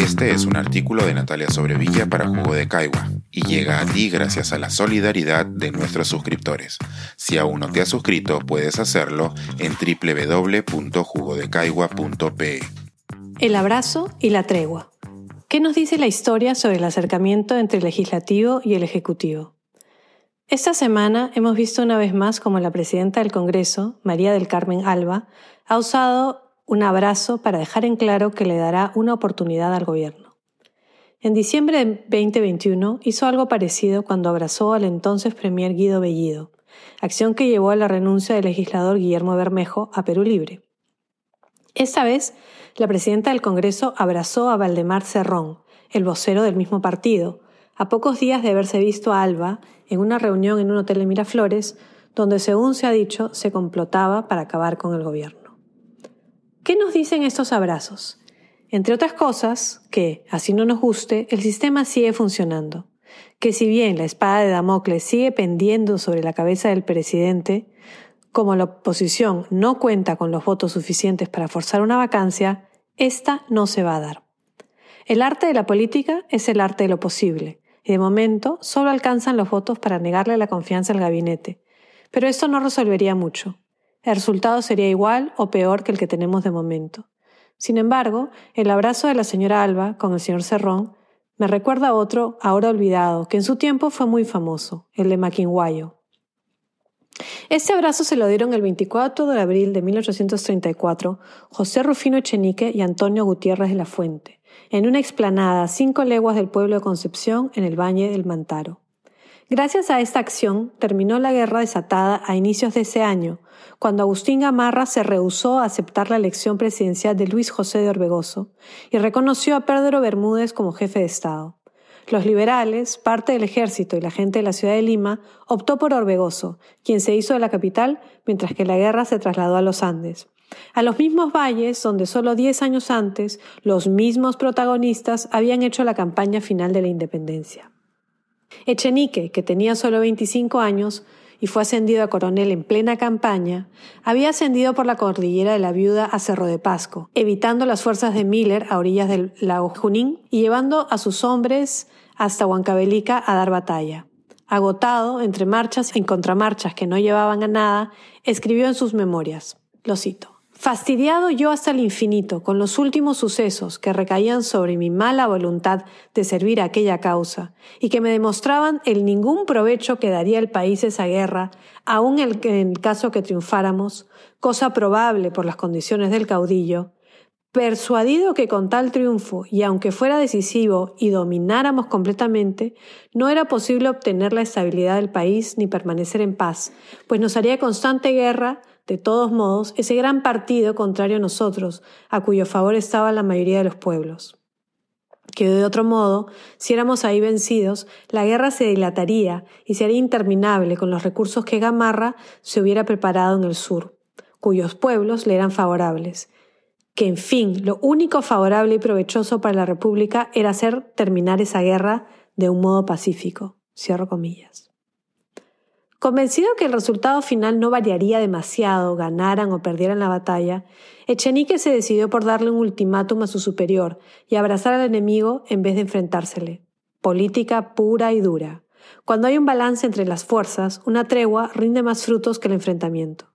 Este es un artículo de Natalia Sobrevilla para Jugo de Caigua y llega a ti gracias a la solidaridad de nuestros suscriptores. Si aún no te has suscrito, puedes hacerlo en www.jugodecaigua.pe. El abrazo y la tregua. ¿Qué nos dice la historia sobre el acercamiento entre el legislativo y el ejecutivo? Esta semana hemos visto una vez más como la presidenta del Congreso, María del Carmen Alba, ha usado un abrazo para dejar en claro que le dará una oportunidad al gobierno. En diciembre de 2021 hizo algo parecido cuando abrazó al entonces Premier Guido Bellido, acción que llevó a la renuncia del legislador Guillermo Bermejo a Perú Libre. Esta vez, la presidenta del Congreso abrazó a Valdemar Cerrón, el vocero del mismo partido, a pocos días de haberse visto a Alba en una reunión en un hotel de Miraflores, donde según se ha dicho se complotaba para acabar con el gobierno. ¿Qué nos dicen estos abrazos? Entre otras cosas, que, así no nos guste, el sistema sigue funcionando, que si bien la espada de Damocles sigue pendiendo sobre la cabeza del presidente, como la oposición no cuenta con los votos suficientes para forzar una vacancia, esta no se va a dar. El arte de la política es el arte de lo posible, y de momento solo alcanzan los votos para negarle la confianza al gabinete. Pero esto no resolvería mucho el resultado sería igual o peor que el que tenemos de momento. Sin embargo, el abrazo de la señora Alba con el señor Cerrón me recuerda a otro ahora olvidado, que en su tiempo fue muy famoso, el de Maquinguayo. Este abrazo se lo dieron el 24 de abril de 1834 José Rufino Echenique y Antonio Gutiérrez de la Fuente, en una explanada a cinco leguas del pueblo de Concepción en el Valle del Mantaro. Gracias a esta acción terminó la guerra desatada a inicios de ese año, cuando Agustín Gamarra se rehusó a aceptar la elección presidencial de Luis José de Orbegoso y reconoció a Pedro Bermúdez como jefe de Estado. Los liberales, parte del ejército y la gente de la ciudad de Lima optó por Orbegoso, quien se hizo de la capital mientras que la guerra se trasladó a los Andes. A los mismos valles donde solo diez años antes los mismos protagonistas habían hecho la campaña final de la independencia. Echenique, que tenía solo 25 años y fue ascendido a coronel en plena campaña, había ascendido por la cordillera de la Viuda a Cerro de Pasco, evitando las fuerzas de Miller a orillas del lago Junín y llevando a sus hombres hasta Huancavelica a dar batalla. Agotado, entre marchas y contramarchas que no llevaban a nada, escribió en sus memorias, lo cito, Fastidiado yo hasta el infinito con los últimos sucesos que recaían sobre mi mala voluntad de servir a aquella causa y que me demostraban el ningún provecho que daría el país esa guerra, aun en el caso que triunfáramos, cosa probable por las condiciones del caudillo, persuadido que con tal triunfo, y aunque fuera decisivo y domináramos completamente, no era posible obtener la estabilidad del país ni permanecer en paz, pues nos haría constante guerra de todos modos, ese gran partido contrario a nosotros, a cuyo favor estaba la mayoría de los pueblos. Que de otro modo, si éramos ahí vencidos, la guerra se dilataría y sería interminable con los recursos que Gamarra se hubiera preparado en el sur, cuyos pueblos le eran favorables. Que, en fin, lo único favorable y provechoso para la República era hacer terminar esa guerra de un modo pacífico. Cierro comillas. Convencido que el resultado final no variaría demasiado, ganaran o perdieran la batalla, Echenique se decidió por darle un ultimátum a su superior y abrazar al enemigo en vez de enfrentársele. Política pura y dura. Cuando hay un balance entre las fuerzas, una tregua rinde más frutos que el enfrentamiento.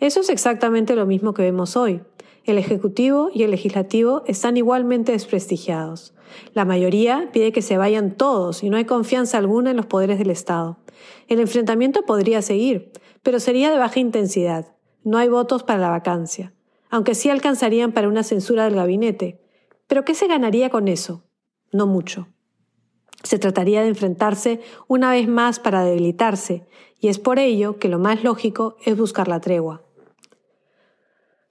Eso es exactamente lo mismo que vemos hoy. El Ejecutivo y el Legislativo están igualmente desprestigiados. La mayoría pide que se vayan todos y no hay confianza alguna en los poderes del Estado. El enfrentamiento podría seguir, pero sería de baja intensidad. No hay votos para la vacancia, aunque sí alcanzarían para una censura del gabinete. ¿Pero qué se ganaría con eso? No mucho. Se trataría de enfrentarse una vez más para debilitarse, y es por ello que lo más lógico es buscar la tregua.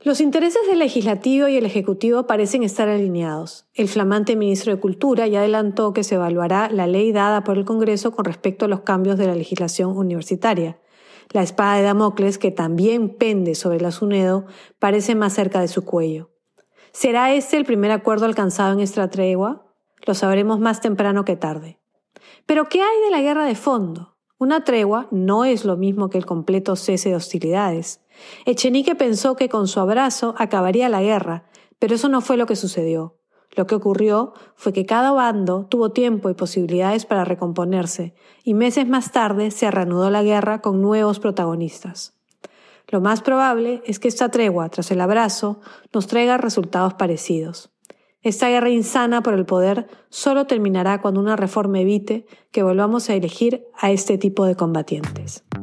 Los intereses del legislativo y el ejecutivo parecen estar alineados. El flamante ministro de Cultura ya adelantó que se evaluará la ley dada por el Congreso con respecto a los cambios de la legislación universitaria. La espada de Damocles, que también pende sobre la SUNEDO, parece más cerca de su cuello. ¿Será este el primer acuerdo alcanzado en esta tregua? Lo sabremos más temprano que tarde. Pero ¿qué hay de la guerra de fondo? Una tregua no es lo mismo que el completo cese de hostilidades. Echenique pensó que con su abrazo acabaría la guerra, pero eso no fue lo que sucedió. Lo que ocurrió fue que cada bando tuvo tiempo y posibilidades para recomponerse, y meses más tarde se reanudó la guerra con nuevos protagonistas. Lo más probable es que esta tregua, tras el abrazo, nos traiga resultados parecidos. Esta guerra insana por el poder solo terminará cuando una reforma evite que volvamos a elegir a este tipo de combatientes.